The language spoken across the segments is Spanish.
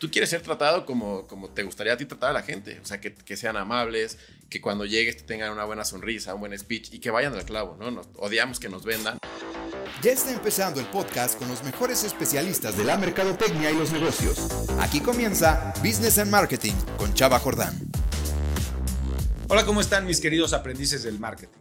tú quieres ser tratado como, como te gustaría a ti tratar a la gente. O sea, que, que sean amables, que cuando llegues te tengan una buena sonrisa, un buen speech y que vayan al clavo, ¿no? Nos, odiamos que nos vendan. Ya está empezando el podcast con los mejores especialistas de la mercadotecnia y los negocios. Aquí comienza Business and Marketing con Chava Jordán. Hola, ¿cómo están mis queridos aprendices del marketing?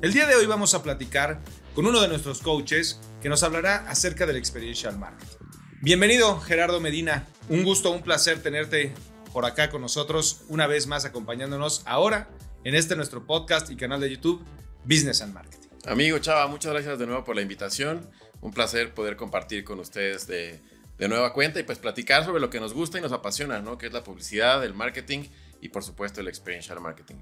El día de hoy vamos a platicar con uno de nuestros coaches que nos hablará acerca del experiential marketing. Bienvenido, Gerardo Medina. Un gusto, un placer tenerte por acá con nosotros, una vez más acompañándonos ahora en este nuestro podcast y canal de YouTube, Business and Marketing. Amigo Chava, muchas gracias de nuevo por la invitación. Un placer poder compartir con ustedes de, de nueva cuenta y pues platicar sobre lo que nos gusta y nos apasiona, ¿no? Que es la publicidad, el marketing y por supuesto el experiential marketing.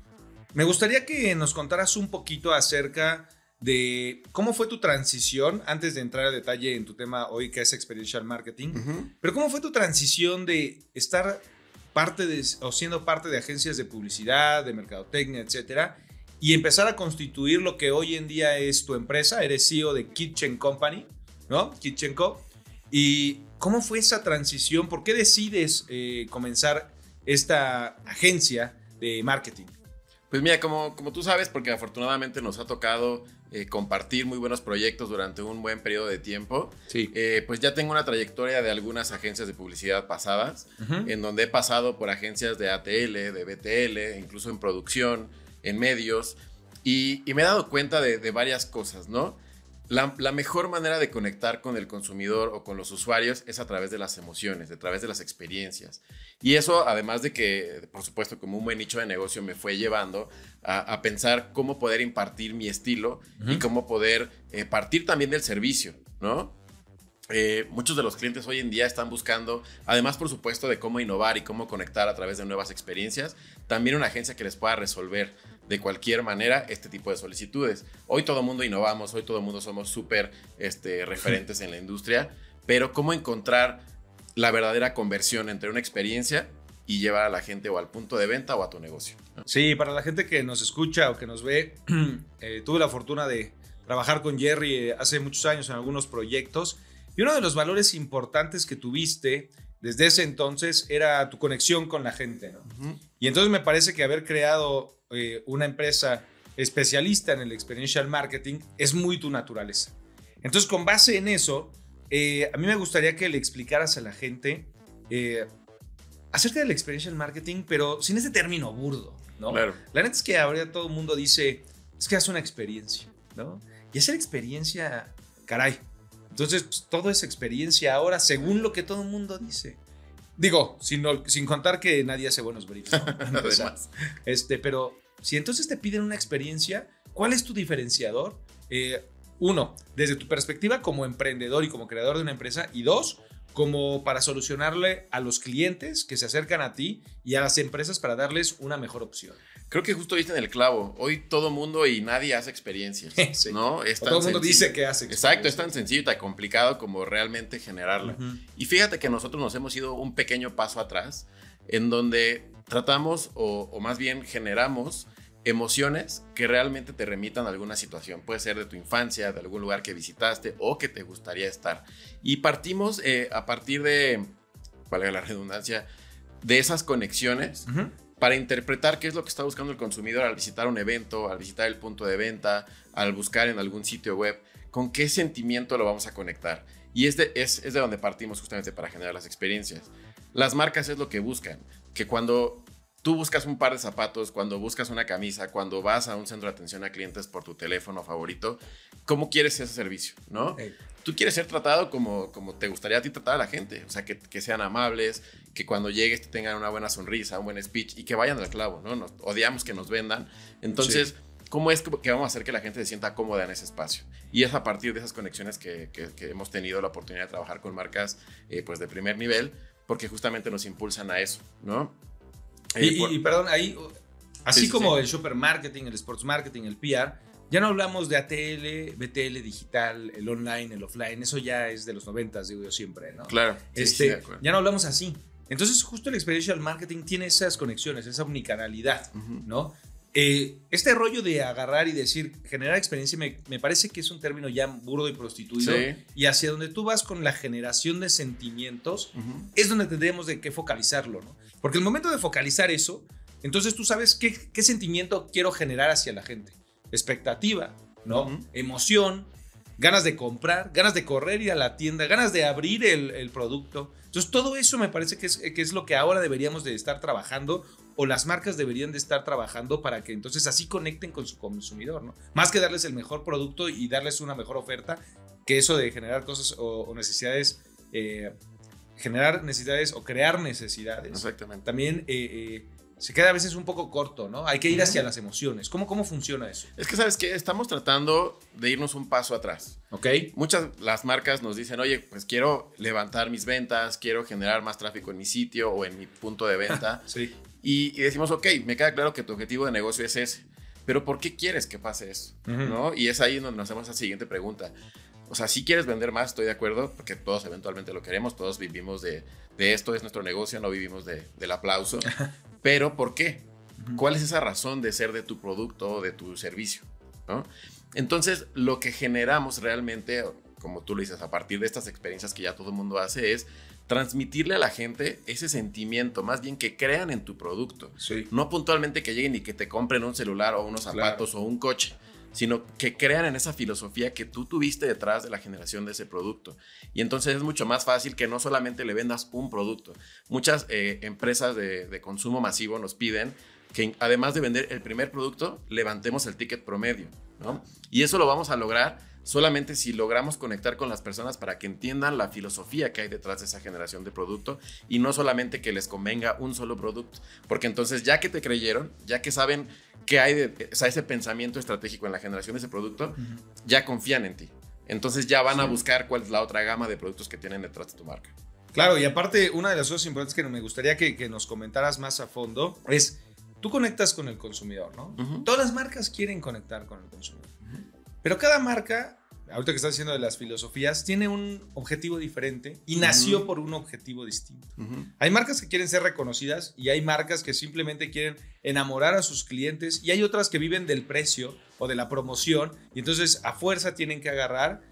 Me gustaría que nos contaras un poquito acerca de cómo fue tu transición, antes de entrar a detalle en tu tema hoy que es Experiential Marketing, pero cómo fue tu transición de estar parte de, o siendo parte de agencias de publicidad, de mercadotecnia, etcétera, y empezar a constituir lo que hoy en día es tu empresa, eres CEO de Kitchen Company, ¿no? Kitchen Co. ¿Y cómo fue esa transición? ¿Por qué decides eh, comenzar esta agencia de marketing? Pues mira, como, como tú sabes, porque afortunadamente nos ha tocado eh, compartir muy buenos proyectos durante un buen periodo de tiempo, Sí. eh, pues ya tengo una trayectoria de algunas agencias de publicidad pasadas, en donde he pasado por agencias de ATL, de BTL, incluso en producción, en medios, y, y me he dado cuenta de, de varias cosas, ¿no? La, la mejor manera de conectar con el consumidor o con los usuarios es a través de las emociones, a través de las experiencias. Y eso, además de que, por supuesto, como un buen nicho de negocio, me fue llevando a, a pensar cómo poder impartir mi estilo y cómo poder eh, partir también del servicio, ¿no? Eh, muchos de los clientes hoy en día están buscando, además por supuesto de cómo innovar y cómo conectar a través de nuevas experiencias, también una agencia que les pueda resolver de cualquier manera este tipo de solicitudes. Hoy todo mundo innovamos, hoy todo mundo somos súper este, referentes en la industria, pero cómo encontrar la verdadera conversión entre una experiencia y llevar a la gente o al punto de venta o a tu negocio. Sí, para la gente que nos escucha o que nos ve, eh, tuve la fortuna de trabajar con Jerry eh, hace muchos años en algunos proyectos y uno de los valores importantes que tuviste desde ese entonces era tu conexión con la gente. ¿no? Y entonces me parece que haber creado eh, una empresa especialista en el experiential marketing es muy tu naturaleza. Entonces, con base en eso, eh, a mí me gustaría que le explicaras a la gente eh, acerca del experiential marketing, pero sin este término burdo, ¿no? Claro. La neta es que ahora todo el mundo dice, es que hace una experiencia, ¿no? Y hacer experiencia, caray. Entonces, pues, todo es experiencia ahora, según lo que todo el mundo dice. Digo, sin, contar que nadie hace buenos briefs, ¿no? Además. Este, pero si entonces te piden una experiencia, ¿cuál es tu diferenciador? Eh, uno, desde tu perspectiva como emprendedor y como creador de una empresa. Y dos, como para solucionarle a los clientes que se acercan a ti y a las empresas para darles una mejor opción. Creo que justo diste en el clavo. Hoy todo mundo y nadie hace experiencias, Sí. ¿no? Es O tan todo el mundo dice que hace Exacto, es tan sencillo y tan complicado como realmente generarla. Y fíjate que nosotros nos hemos ido un pequeño paso atrás, en donde tratamos o, o más bien generamos emociones que realmente te remitan a alguna situación. Puede ser de tu infancia, de algún lugar que visitaste o que te gustaría estar. Y partimos eh, a partir de, valga la redundancia, de esas conexiones para interpretar qué es lo que está buscando el consumidor al visitar un evento, al visitar el punto de venta, al buscar en algún sitio web, con qué sentimiento lo vamos a conectar. Y es de, es, es de donde partimos justamente para generar las experiencias. Las marcas es lo que buscan, que cuando tú buscas un par de zapatos, cuando buscas una camisa, cuando vas a un centro de atención a clientes por tu teléfono favorito, ¿cómo quieres ese servicio? ¿no? Tú quieres ser tratado como, como te gustaría a ti tratar a la gente. O sea, que, que sean amables, que cuando llegues te tengan una buena sonrisa, un buen speech y que vayan al clavo, ¿no? Nos, odiamos que nos vendan. Entonces, ¿cómo es que vamos a hacer que la gente se sienta cómoda en ese espacio? Y es a partir de esas conexiones que, que- que hemos tenido la oportunidad de trabajar con marcas eh, pues de primer nivel, porque justamente nos impulsan a eso, ¿no? Eh, Y, y- por- y, perdón, ahí, así Sí, sí, como sí. el shopper marketing, el sports marketing, el PR, ya no hablamos de ATL, BTL digital, el online, el offline, eso ya es de los 90, digo yo siempre, ¿no? claro. sí, este, ya no hablamos así. Entonces, justo el experiential marketing tiene esas conexiones, esa unicanalidad. ¿no? Eh, este rollo de agarrar y decir, generar experiencia, me, me, parece que es un término ya burdo y prostituido. Sí. Y hacia donde tú vas con la generación de sentimientos, es donde tendríamos de qué focalizarlo, ¿no? Porque el momento de focalizar eso, entonces tú sabes qué, qué sentimiento quiero generar hacia la gente. Expectativa, ¿no? Emoción, ganas de comprar, ganas de correr ir a la tienda, ganas de abrir el, el producto. Entonces todo eso me parece que es, que es, lo que ahora deberíamos de estar trabajando o las marcas deberían de estar trabajando para que entonces así conecten con su consumidor, ¿no? Más que darles el mejor producto y darles una mejor oferta, que eso de generar cosas o, o necesidades, eh, generar necesidades o crear necesidades. Exactamente. También... Eh, eh, se queda a veces un poco corto, ¿no? Hay que ir hacia las emociones. ¿Cómo, cómo funciona eso? Es que, ¿sabes qué? Estamos tratando de irnos un paso atrás. Ok. Muchas las marcas nos dicen, oye, pues quiero levantar mis ventas, quiero generar más tráfico en mi sitio o en mi punto de venta. sí. Y, y, decimos, ok, me queda claro que tu objetivo de negocio es ese. Pero ¿por qué quieres que pase eso? Uh -huh. ¿No? Y es ahí donde nos hacemos la siguiente pregunta. O sea, si quieres vender más, estoy de acuerdo, porque todos eventualmente lo queremos, todos vivimos de, de esto, es nuestro negocio, no vivimos de, del aplauso. Pero ¿por qué? ¿Cuál es esa razón de ser de tu producto o de tu servicio? ¿no? Entonces, lo que generamos realmente, como tú lo dices, a partir de estas experiencias que ya todo el mundo hace, es transmitirle a la gente ese sentimiento, más bien que crean en tu producto. Sí. No puntualmente que lleguen y que te compren un celular o unos zapatos claro. o un coche, sino que crean en esa filosofía que tú tuviste detrás de la generación de ese producto. Y entonces es mucho más fácil que no solamente le vendas un producto. Muchas eh, empresas de, de, consumo masivo nos piden que además de vender el primer producto, levantemos el ticket promedio. ¿no? Y eso lo vamos a lograr solamente si logramos conectar con las personas para que entiendan la filosofía que hay detrás de esa generación de producto y no solamente que les convenga un solo producto. Porque entonces ya que te creyeron, ya que saben que hay de, o sea, ese pensamiento estratégico en la generación de ese producto, uh -huh. ya confían en ti. Entonces ya van sí. a buscar cuál es la otra gama de productos que tienen detrás de tu marca. Claro, y aparte, una de las cosas importantes que me gustaría que, que nos comentaras más a fondo es, tú conectas con el consumidor, ¿no? Uh -huh. Todas las marcas quieren conectar con el consumidor. Uh -huh. Pero cada marca ahorita que estás diciendo de las filosofías, tiene un objetivo diferente y nació uh -huh. por un objetivo distinto. Uh -huh. Hay marcas que quieren ser reconocidas y hay marcas que simplemente quieren enamorar a sus clientes y hay otras que viven del precio o de la promoción y entonces a fuerza tienen que agarrar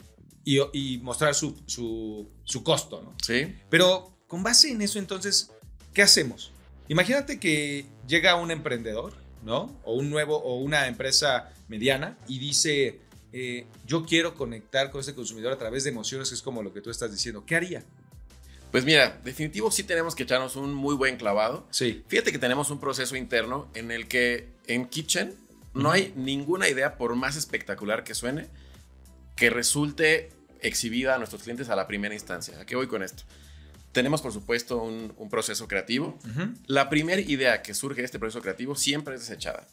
y, y mostrar su, su, su, costo, ¿no? Sí. Pero con base en eso, entonces, ¿qué hacemos? Imagínate que llega un emprendedor, ¿no? O un nuevo, o una empresa mediana y dice eh, yo quiero conectar con ese consumidor a través de emociones, que es como lo que tú estás diciendo. ¿Qué haría? Pues mira, definitivo sí tenemos que echarnos un muy buen clavado. Sí. Fíjate que tenemos un proceso interno en el que en Kitchen no hay ninguna idea, por más espectacular que suene, que resulte exhibida a nuestros clientes a la primera instancia. ¿A qué voy con esto? Tenemos, por supuesto, un, un proceso creativo. Uh -huh. La primera idea que surge de este proceso creativo siempre es desechada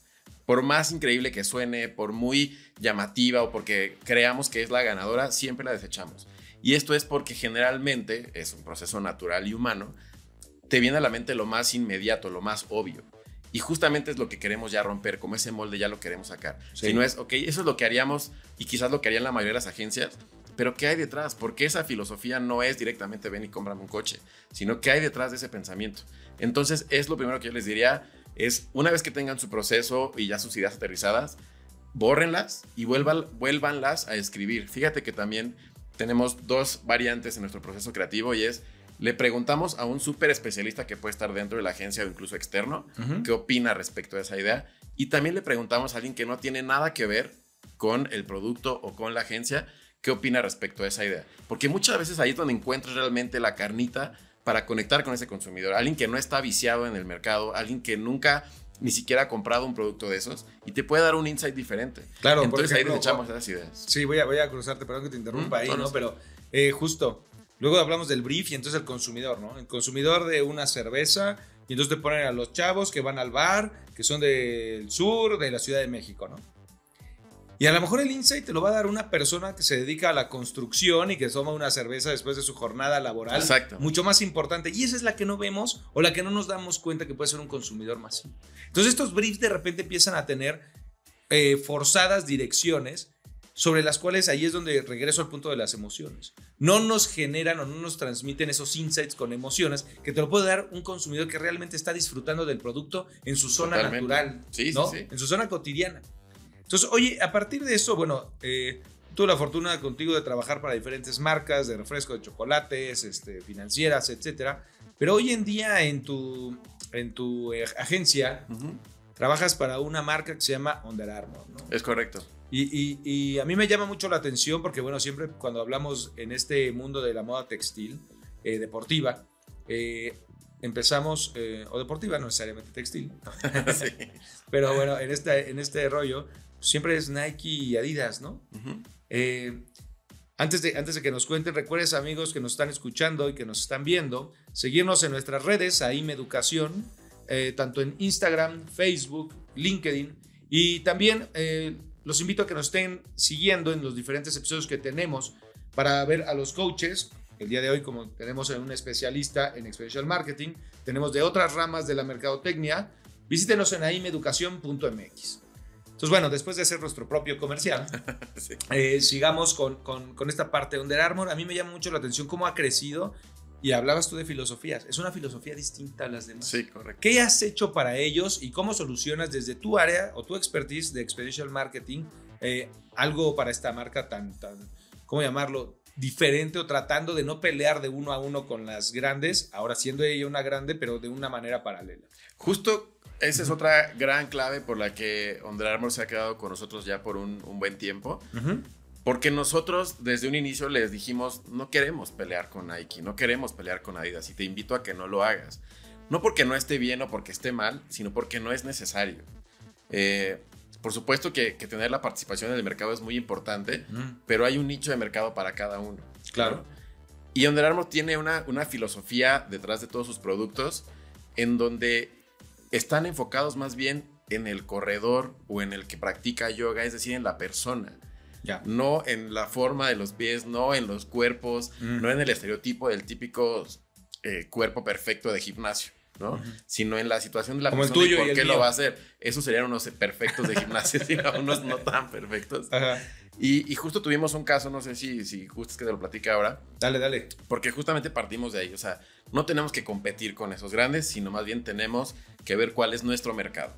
por más increíble que suene, por muy llamativa o porque creamos que es la ganadora, siempre la desechamos. Y esto es porque generalmente es un proceso natural y humano, te viene a la mente lo más inmediato, lo más obvio. Y justamente es lo que queremos ya romper, como ese molde ya lo queremos sacar. Sí. Si no es, ok, eso es lo que haríamos y quizás lo que harían la mayoría de las agencias, pero ¿qué hay detrás? Porque esa filosofía no es directamente ven y cómprame un coche, sino ¿qué hay detrás de ese pensamiento? Entonces es lo primero que yo les diría, es una vez que tengan su proceso y ya sus ideas aterrizadas, bórrenlas y vuelvan, vuélvanlas a escribir. Fíjate que también tenemos dos variantes en nuestro proceso creativo y es, le preguntamos a un súper especialista que puede estar dentro de la agencia o incluso externo, uh -huh. qué opina respecto a esa idea. Y también le preguntamos a alguien que no tiene nada que ver con el producto o con la agencia, qué opina respecto a esa idea. Porque muchas veces ahí es donde encuentras realmente la carnita para conectar con ese consumidor. Alguien que no está viciado en el mercado, alguien que nunca ni siquiera ha comprado un producto de esos y te puede dar un insight diferente. Claro, entonces ejemplo, ahí desechamos esas ideas. Sí, voy a, voy a cruzarte, perdón que te interrumpa mm, ahí, ¿no? Pero eh, justo, luego hablamos del brief y entonces el consumidor, ¿no? El consumidor de una cerveza y entonces te ponen a los chavos que van al bar, que son del sur, de la Ciudad de México, ¿no? Y a lo mejor el insight te lo va a dar una persona que se dedica a la construcción y que toma una cerveza después de su jornada laboral. Exacto. Mucho más importante. Y esa es la que no vemos o la que no nos damos cuenta que puede ser un consumidor masivo. Entonces estos briefs de repente empiezan a tener eh, forzadas direcciones sobre las cuales ahí es donde regreso al punto de las emociones. No nos generan o no nos transmiten esos insights con emociones que te lo puede dar un consumidor que realmente está disfrutando del producto en su zona natural, ¿no? en su zona cotidiana. Entonces, oye, a partir de eso, bueno, eh, tuve la fortuna contigo de trabajar para diferentes marcas de refresco de chocolates, este, financieras, etcétera. Pero hoy en día en tu, en tu eh, agencia trabajas para una marca que se llama Under Armour, ¿no? Es correcto. Y, a mí me llama mucho la atención porque, bueno, siempre cuando hablamos en este mundo de la moda textil, eh, deportiva, eh, empezamos, eh, o deportiva, no necesariamente textil, pero bueno, en este, en este rollo, siempre es Nike y Adidas, ¿no? antes, de, antes de que nos cuenten, recuerden amigos que nos están escuchando y que nos están viendo, seguirnos en nuestras redes, AIM Educación, tanto en Instagram, Facebook, LinkedIn, y también los invito a que nos estén siguiendo en los diferentes episodios que tenemos para ver a los coaches. El día de hoy, como tenemos un especialista en Experiential Marketing, tenemos de otras ramas de la mercadotecnia. Visítenos en aimeducación.mx. Entonces, bueno, después de hacer nuestro propio comercial, eh, sigamos con, con, con, esta parte de Under Armour. A mí me llama mucho la atención cómo ha crecido y hablabas tú de filosofías. Es una filosofía distinta a las demás. Sí, correcto. ¿Qué has hecho para ellos y cómo solucionas desde tu área o tu expertise de experiential marketing eh, algo para esta marca tan, tan, ¿cómo llamarlo? Diferente o tratando de no pelear de uno a uno con las grandes, ahora siendo ella una grande, pero de una manera paralela. Justo esa es otra gran clave por la que Under Armour se ha quedado con nosotros ya por un, buen tiempo. Porque nosotros desde un inicio les dijimos, no queremos pelear con Nike, no queremos pelear con Adidas y te invito a que no lo hagas. No porque no esté bien o porque esté mal, sino porque no es necesario. Eh, por supuesto que, tener la participación en el mercado es muy importante, pero hay un nicho de mercado para cada uno. Claro. Y Under Armour tiene una, una filosofía detrás de todos sus productos en donde están enfocados más bien en el corredor o en el que practica yoga, es decir, en la persona. No en la forma de los pies, no en los cuerpos, mm. no en el estereotipo del típico eh, cuerpo perfecto de gimnasio. ¿No? Sino en la situación de la Como persona el tuyo y por qué lo va a hacer. Esos serían unos perfectos de gimnasio, sino unos no tan perfectos. Y, justo tuvimos un caso, no sé si, si justo es que te lo platique ahora. Dale, dale. Porque justamente partimos de ahí. O sea, no tenemos que competir con esos grandes, sino más bien tenemos que ver cuál es nuestro mercado.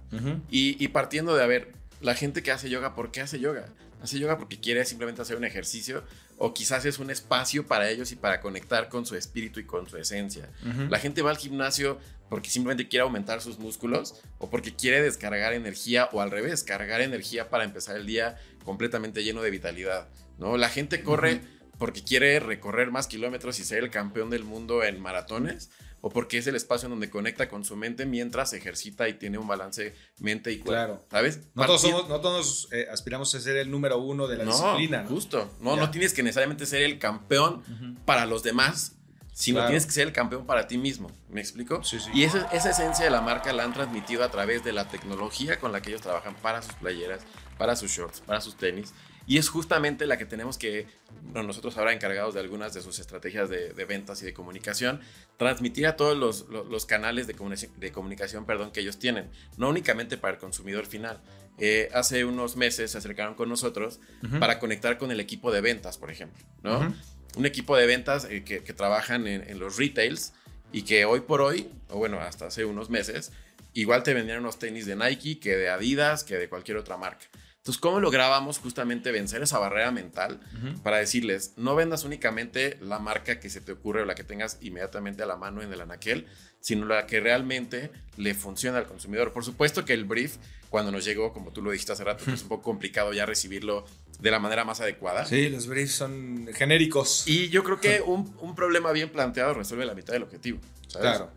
y, y partiendo de, a ver, la gente que hace yoga, ¿por qué hace yoga? hace yoga porque quiere simplemente hacer un ejercicio o quizás es un espacio para ellos y para conectar con su espíritu y con su esencia. La gente va al gimnasio porque simplemente quiere aumentar sus músculos o porque quiere descargar energía o al revés, cargar energía para empezar el día completamente lleno de vitalidad, ¿no? La gente corre porque quiere recorrer más kilómetros y ser el campeón del mundo en maratones o porque es el espacio en donde conecta con su mente mientras ejercita y tiene un balance mente y cuerpo. Claro. ¿Sabes? No todos, somos, no todos eh, aspiramos a ser el número uno de la disciplina. ¿no? Justo. No, no tienes que necesariamente ser el campeón para los demás, sino tienes que ser el campeón para ti mismo. ¿Me explico? Sí, sí. Y esa, esa esencia de la marca la han transmitido a través de la tecnología con la que ellos trabajan para sus playeras, para sus shorts, para sus tenis. Y es justamente la que tenemos que, nosotros ahora encargados de algunas de sus estrategias de, ventas y de comunicación, transmitir a todos los, los, canales de, de, comunicación perdón, que ellos tienen, no únicamente para el consumidor final. Eh, hace unos meses se acercaron con nosotros para conectar con el equipo de ventas, por ejemplo, ¿no? Un equipo de ventas eh, que, trabajan en, en los retails y que hoy por hoy, o bueno, hasta hace unos meses, igual te vendían unos tenis de Nike que de Adidas, que de cualquier otra marca. Entonces, ¿cómo lográbamos justamente vencer esa barrera mental para decirles, no vendas únicamente la marca que se te ocurre o la que tengas inmediatamente a la mano en el anaquel, sino la que realmente le funciona al consumidor? Por supuesto que el brief, cuando nos llegó, como tú lo dijiste hace rato, es un poco complicado ya recibirlo de la manera más adecuada. Sí, los briefs son genéricos. Y yo creo que un, problema bien planteado resuelve la mitad del objetivo. Claro.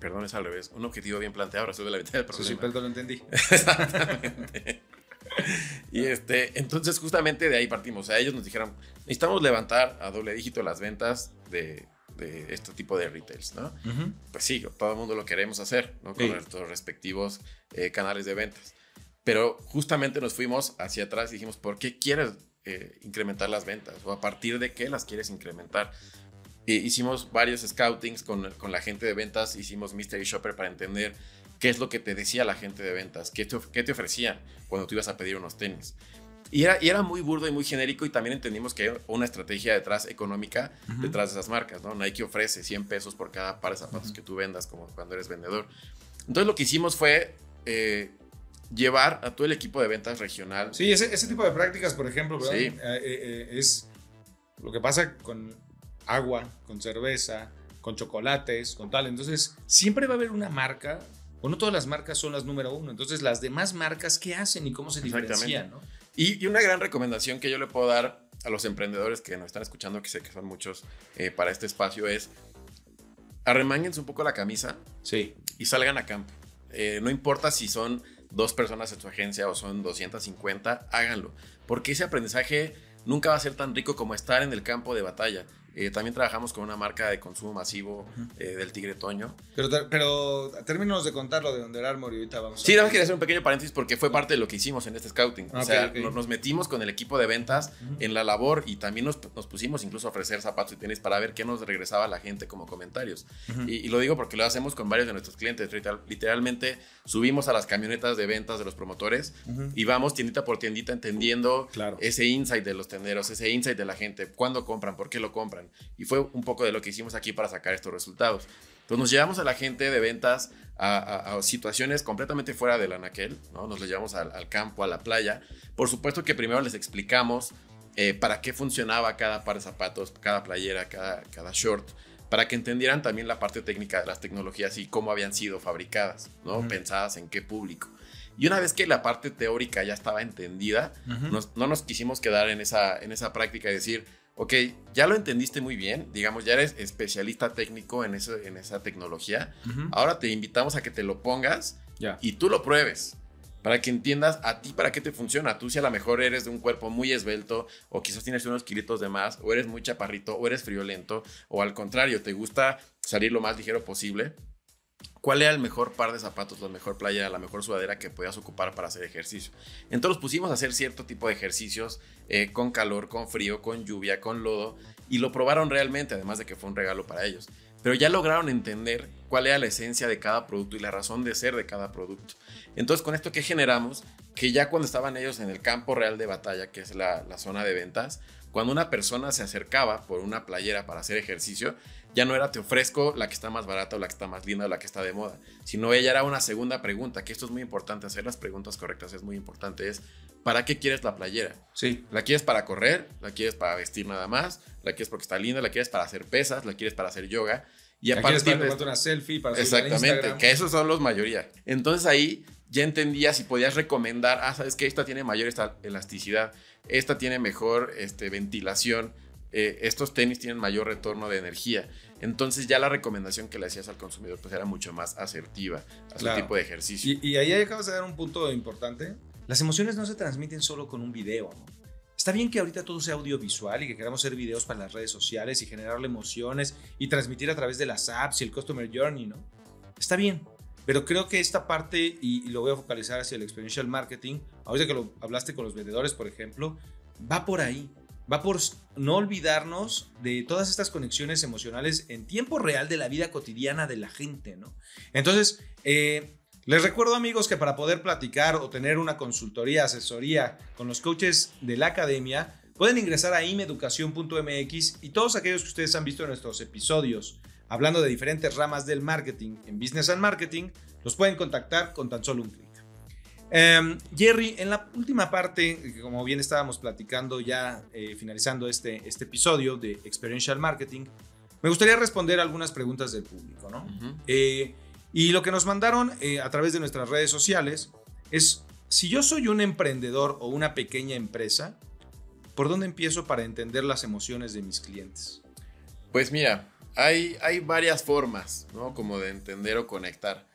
Perdón, es al revés. Un objetivo bien planteado resuelve la mitad del problema. Sí, sí, perdón, lo entendí. Exactamente y este, entonces justamente de ahí partimos. O sea, ellos nos dijeron, necesitamos levantar a doble dígito las ventas de, de este tipo de retails, ¿no? Pues sí, todo el mundo lo queremos hacer, ¿no? Con nuestros respectivos eh, canales de ventas. Pero justamente nos fuimos hacia atrás y dijimos, ¿por qué quieres eh, incrementar las ventas? ¿O a partir de qué las quieres incrementar? Y hicimos varios scoutings con, con la gente de ventas, hicimos Mystery Shopper para entender qué es lo que te decía la gente de ventas, qué te, qué te ofrecían cuando tú ibas a pedir unos tenis. Y era, y era muy burdo y muy genérico y también entendimos que hay una estrategia detrás económica detrás de esas marcas, ¿no? Nike ofrece 100 pesos por cada par de zapatos que tú vendas como cuando eres vendedor. Entonces lo que hicimos fue eh, llevar a todo el equipo de ventas regional. Sí, ese, ese tipo de prácticas, por ejemplo, eh, eh, es lo que pasa con agua, con cerveza, con chocolates, con tal. Entonces, siempre va a haber una marca, o no todas las marcas son las número uno. Entonces, las demás marcas, ¿qué hacen y cómo se diferencian? ¿no? Y, una gran recomendación que yo le puedo dar a los emprendedores que nos están escuchando, que sé que son muchos para este espacio, es arremáñense un poco la camisa sí. y salgan a campo. no importa si son dos personas en su agencia o son 250, háganlo. Porque ese aprendizaje nunca va a ser tan rico como estar en el campo de batalla. Eh, también trabajamos con una marca de consumo masivo eh, del Tigre Toño. Pero, pero termínanos de contar lo de Under Armour y ahorita vamos a... Sí, nada quería hacer un pequeño paréntesis porque fue parte de lo que hicimos en este scouting. o sea, Nos, metimos con el equipo de ventas en la labor y también nos, nos, pusimos incluso a ofrecer zapatos y tenis para ver qué nos regresaba la gente como comentarios. y, lo digo porque lo hacemos con varios de nuestros clientes. Literalmente subimos a las camionetas de ventas de los promotores y vamos tiendita por tiendita entendiendo ese insight de los tenderos, ese insight de la gente, cuándo compran, por qué lo compran. Y fue un poco de lo que hicimos aquí para sacar estos resultados. Entonces nos llevamos a la gente de ventas a, situaciones completamente fuera del anaquel, ¿no? Nos los llevamos al, campo, a la playa. Por supuesto que primero les explicamos eh, para qué funcionaba cada par de zapatos, cada playera, cada, cada short, para que entendieran también la parte técnica de las tecnologías y cómo habían sido fabricadas, ¿no? Pensadas en qué público. Y una vez que la parte teórica ya estaba entendida, no nos quisimos quedar en esa, en esa práctica de decir, ok, ya lo entendiste muy bien, digamos, ya eres especialista técnico en, eso, en esa tecnología, ahora te invitamos a que te lo pongas y tú lo pruebes. Para que entiendas a ti para qué te funciona. Tú si a lo mejor eres de un cuerpo muy esbelto o quizás tienes unos kilitos de más o eres muy chaparrito o eres friolento o al contrario, te gusta salir lo más ligero posible cuál era el mejor par de zapatos, la mejor playa, la mejor sudadera que podías ocupar para hacer ejercicio. Entonces pusimos a hacer cierto tipo de ejercicios eh, con calor, con frío, con lluvia, con lodo, y lo probaron realmente, además de que fue un regalo para ellos. Pero ya lograron entender cuál era la esencia de cada producto y la razón de ser de cada producto. Entonces, con esto que generamos, que ya cuando estaban ellos en el campo real de batalla, que es la, la zona de ventas, cuando una persona se acercaba por una playera para hacer ejercicio, ya no era te ofrezco la que está más barata o la que está más linda o la que está de moda, sino ella era una segunda pregunta, que esto es muy importante, hacer las preguntas correctas es muy importante, es ¿para qué quieres la playera? Sí. ¿La quieres para correr? ¿La quieres para vestir nada más? ¿La quieres porque está linda? ¿La quieres para hacer pesas? ¿La quieres para hacer yoga? Y a partir de una selfie para Exactamente, que esos son los mayoría. Entonces ahí ya entendía si podías recomendar, ah, sabes que esta tiene mayor elasticidad, esta tiene mejor este, ventilación, eh, estos tenis tienen mayor retorno de energía. Entonces ya la recomendación que le hacías al consumidor pues era mucho más asertiva a su tipo de ejercicio. Y, ahí acabas de dar un punto importante. Las emociones no se transmiten solo con un video. Está bien que ahorita todo sea audiovisual y que queramos hacer videos para las redes sociales y generarle emociones y transmitir a través de las apps y el Customer Journey, ¿no? Está bien. Pero creo que esta parte, y, y lo voy a focalizar hacia el experiential marketing, ahorita que lo hablaste con los vendedores, por ejemplo, va por ahí va por no olvidarnos de todas estas conexiones emocionales en tiempo real de la vida cotidiana de la gente, ¿no? Entonces, eh, les recuerdo amigos que para poder platicar o tener una consultoría, asesoría con los coaches de la academia, pueden ingresar a imeducación.mx y todos aquellos que ustedes han visto en nuestros episodios hablando de diferentes ramas del marketing en Business and Marketing, los pueden contactar con tan solo un clic. Em, Jerry, en la última parte, como bien estábamos platicando ya eh, finalizando este, este episodio de Experiential Marketing, me gustaría responder algunas preguntas del público, ¿no? Eh, y lo que nos mandaron eh, a través de nuestras redes sociales es, si yo soy un emprendedor o una pequeña empresa, ¿por dónde empiezo para entender las emociones de mis clientes? Pues mira, hay, hay varias formas, ¿no? Como de entender o conectar.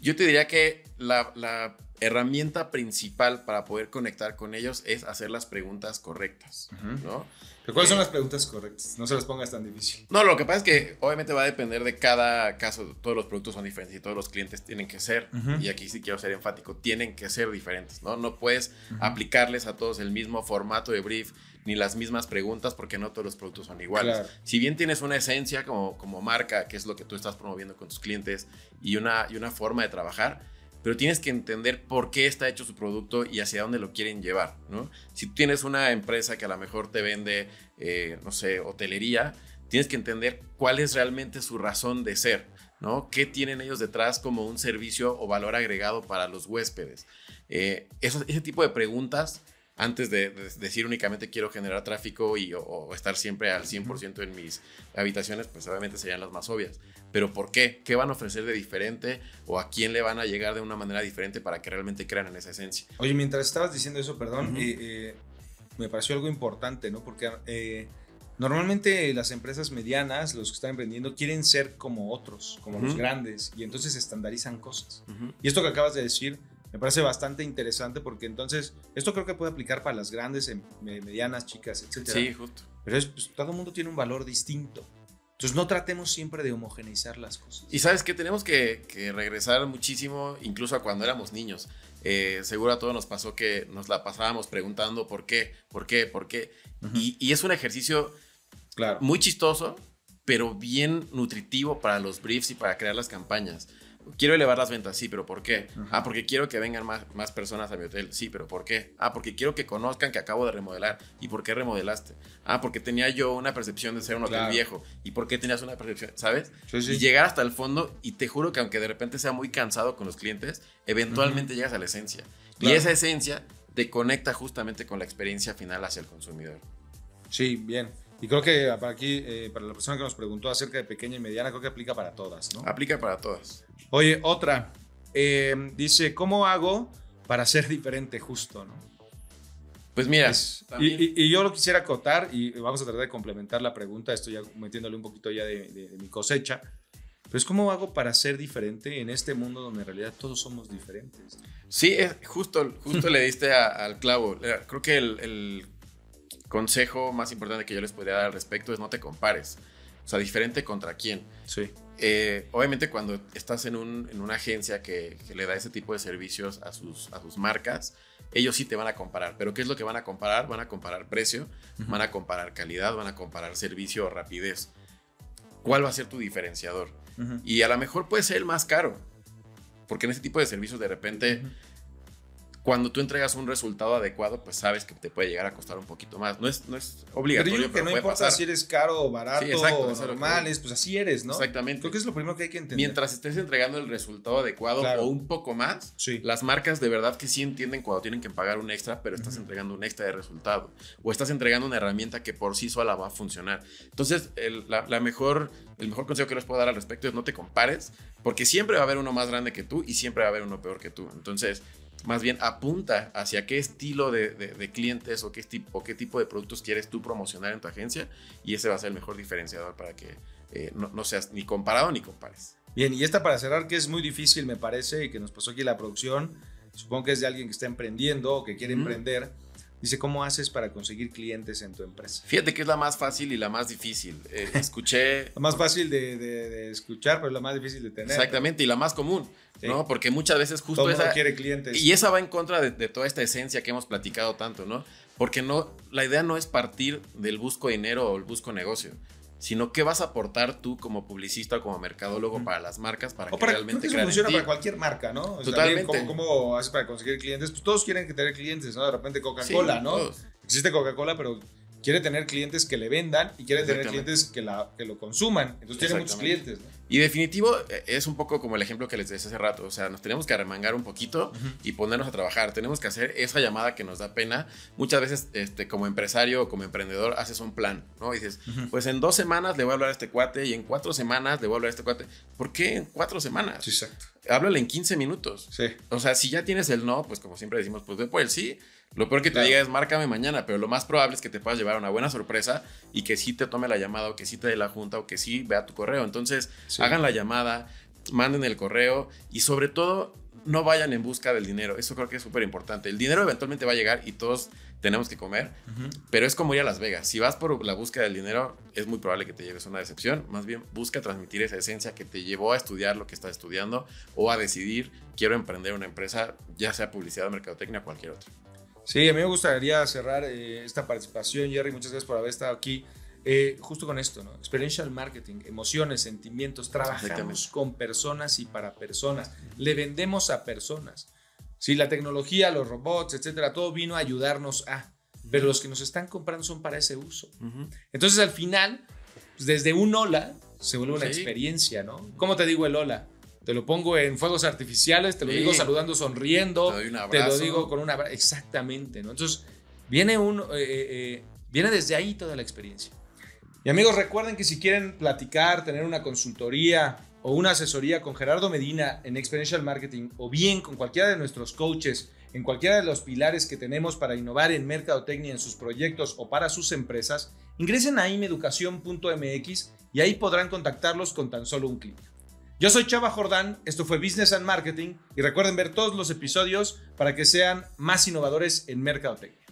Yo te diría que la, la herramienta principal para poder conectar con ellos es hacer las preguntas correctas, ¿no? ¿Cuáles son las preguntas correctas? No se las pongas tan difícil. No, lo que pasa es que obviamente va a depender de cada caso. Todos los productos son diferentes y todos los clientes tienen que ser, y aquí sí quiero ser enfático, tienen que ser diferentes, ¿no? No puedes aplicarles a todos el mismo formato de brief ni las mismas preguntas porque no todos los productos son iguales. Si bien tienes una esencia como, como marca, que es lo que tú estás promoviendo con tus clientes, y una, y una forma de trabajar, pero tienes que entender por qué está hecho su producto y hacia dónde lo quieren llevar, ¿no? Si tienes una empresa que a lo mejor te vende, eh, no sé, hotelería, tienes que entender cuál es realmente su razón de ser, ¿no? ¿Qué tienen ellos detrás como un servicio o valor agregado para los huéspedes? Eh, ese tipo de preguntas antes de, decir únicamente quiero generar tráfico y, o, estar siempre al 100% en mis habitaciones, pues obviamente serían las más obvias. Pero ¿por qué? ¿Qué van a ofrecer de diferente o a quién le van a llegar de una manera diferente para que realmente crean en esa esencia? Oye, mientras estabas diciendo eso, perdón, eh, eh, me pareció algo importante, ¿no? Porque eh, normalmente las empresas medianas, los que están emprendiendo, quieren ser como otros, como los grandes, y entonces estandarizan cosas. Y esto que acabas de decir me parece bastante interesante porque entonces esto creo que puede aplicar para las grandes, em, medianas, chicas, etc. Sí, justo. Pero es, pues, todo el mundo tiene un valor distinto. Entonces no tratemos siempre de homogeneizar las cosas. Y sabes que tenemos que, regresar muchísimo, incluso a cuando éramos niños. Eh, seguro a todos nos pasó que nos la pasábamos preguntando por qué, por qué, por qué. y, y, es un ejercicio claro. muy chistoso, pero bien nutritivo para los briefs y para crear las campañas. Quiero elevar las ventas, sí, pero ¿por qué? Ah, porque quiero que vengan más, más personas a mi hotel, sí, pero ¿por qué? Ah, porque quiero que conozcan que acabo de remodelar. ¿Y por qué remodelaste? Ah, porque tenía yo una percepción de ser un hotel viejo. ¿Y por qué tenías una percepción? ¿Sabes? Y llegar hasta el fondo, y te juro que aunque de repente sea muy cansado con los clientes, eventualmente llegas a la esencia. Y esa esencia te conecta justamente con la experiencia final hacia el consumidor. Sí, bien. Y creo que para aquí, eh, para la persona que nos preguntó acerca de pequeña y mediana, creo que aplica para todas, ¿no? Aplica para todas. Oye, otra. Eh, dice, ¿cómo hago para ser diferente justo, no? Pues mira. y, yo lo quisiera acotar y vamos a tratar de complementar la pregunta, estoy ya metiéndole un poquito ya de, mi cosecha. Pues ¿cómo hago para ser diferente en este mundo donde en realidad todos somos diferentes? Sí, justo, justo le diste al clavo. Creo que el consejo más importante que yo les podría dar al respecto es no te compares. O sea, diferente contra quién. Sí. Eh, obviamente cuando estás en, un, en una agencia que, le da ese tipo de servicios a sus, a sus marcas, ellos sí te van a comparar. Pero ¿qué es lo que van a comparar? Van a comparar precio, van a comparar calidad, van a comparar servicio o rapidez. ¿Cuál va a ser tu diferenciador? Y a lo mejor puede ser el más caro. Porque en ese tipo de servicios de repente cuando tú entregas un resultado adecuado, pues sabes que te puede llegar a costar un poquito más. No es, no es obligatorio. Pero, que no importa si eres caro o barato o normal, pues así eres, ¿no? Exactamente. Creo que es lo primero que hay que entender. Mientras estés entregando el resultado adecuado o un poco más, las marcas de verdad que sí entienden cuando tienen que pagar un extra, pero estás entregando un extra de resultado. O estás entregando una herramienta que por sí sola va a funcionar. Entonces, el, la, mejor, el mejor consejo que les puedo dar al respecto es no te compares, porque siempre va a haber uno más grande que tú y siempre va a haber uno peor que tú. Entonces, más bien apunta hacia qué estilo de, clientes o qué, tipo, qué tipo de productos quieres tú promocionar en tu agencia y ese va a ser el mejor diferenciador para que eh, no, seas ni comparado ni compares. Bien, y esta para cerrar que es muy difícil me parece y que nos pasó aquí la producción, supongo que es de alguien que está emprendiendo o que quiere emprender Dice, ¿cómo haces para conseguir clientes en tu empresa? Fíjate que es la más fácil y la más difícil. Eh, escuché... la más fácil de, escuchar, pero la más difícil de tener. Exactamente, y la más común, ¿no? Porque muchas veces justo Todo esa... quiere clientes. Y esa va en contra de, de, toda esta esencia que hemos platicado tanto, ¿no? Porque no, la idea no es partir del busco dinero o el busco negocio sino qué vas a aportar tú como publicista o como mercadólogo para las marcas para que realmente creo que funciona para cualquier marca, ¿no? Totalmente. ¿cómo, haces para conseguir clientes? Pues todos quieren tener clientes, ¿no? De repente Coca-Cola, ¿no? Existe Coca-Cola, pero quiere tener clientes que le vendan y quiere tener clientes que, la, que lo consuman. Entonces tiene muchos clientes. Y definitivo eh, es un poco como el ejemplo que les decía hace rato. O sea, nos tenemos que arremangar un poquito y ponernos a trabajar. Tenemos que hacer esa llamada que nos da pena. Muchas veces, este, como empresario o como emprendedor, haces un plan, ¿no? Y dices, pues en dos semanas le voy a hablar a este cuate y en cuatro semanas le voy a hablar a este cuate. ¿Por qué en cuatro semanas? Sí, exacto. Háblale en 15 minutos. Sí. O sea, si ya tienes el no, pues como siempre decimos, pues ve por el sí lo peor que te diga es márcame mañana, pero lo más probable es que te puedas llevar una buena sorpresa y que sí te tome la llamada o que sí te dé la junta o que sí vea tu correo. Entonces, hagan la llamada, manden el correo y sobre todo no vayan en busca del dinero. Eso creo que es súper importante. El dinero eventualmente va a llegar y todos tenemos que comer, pero es como ir a Las Vegas. Si vas por la búsqueda del dinero, es muy probable que te lleves una decepción. Más bien, busca transmitir esa esencia que te llevó a estudiar lo que estás estudiando o a decidir, quiero emprender una empresa, ya sea publicidad, mercadotecnia o cualquier otra. Sí, a mí me gustaría cerrar eh, esta participación, Jerry. Muchas gracias por haber estado aquí. eh, justo con esto, ¿no? Experiential marketing, emociones, sentimientos, trabajamos con personas y para personas, le vendemos a personas. Si la tecnología, los robots, etcétera, todo vino a ayudarnos a, pero los que nos están comprando son para ese uso. Entonces, al final, pues, desde un hola se vuelve una experiencia, ¿no? ¿Cómo te digo el hola? Te lo pongo en fuegos artificiales, te lo digo saludando, sonriendo, te, te, lo digo con una exactamente, ¿no? Entonces, viene un, eh, eh, eh, viene desde ahí toda la experiencia. Y amigos, recuerden que si quieren platicar, tener una consultoría o una asesoría con Gerardo Medina en Experiential Marketing o bien con cualquiera de nuestros coaches en cualquiera de los pilares que tenemos para innovar en mercadotecnia en sus proyectos o para sus empresas, ingresen a imeducación.mx y ahí podrán contactarlos con tan solo un clic. Yo soy Chava Jordán, esto fue Business and Marketing y recuerden ver todos los episodios para que sean más innovadores en mercadotecnia.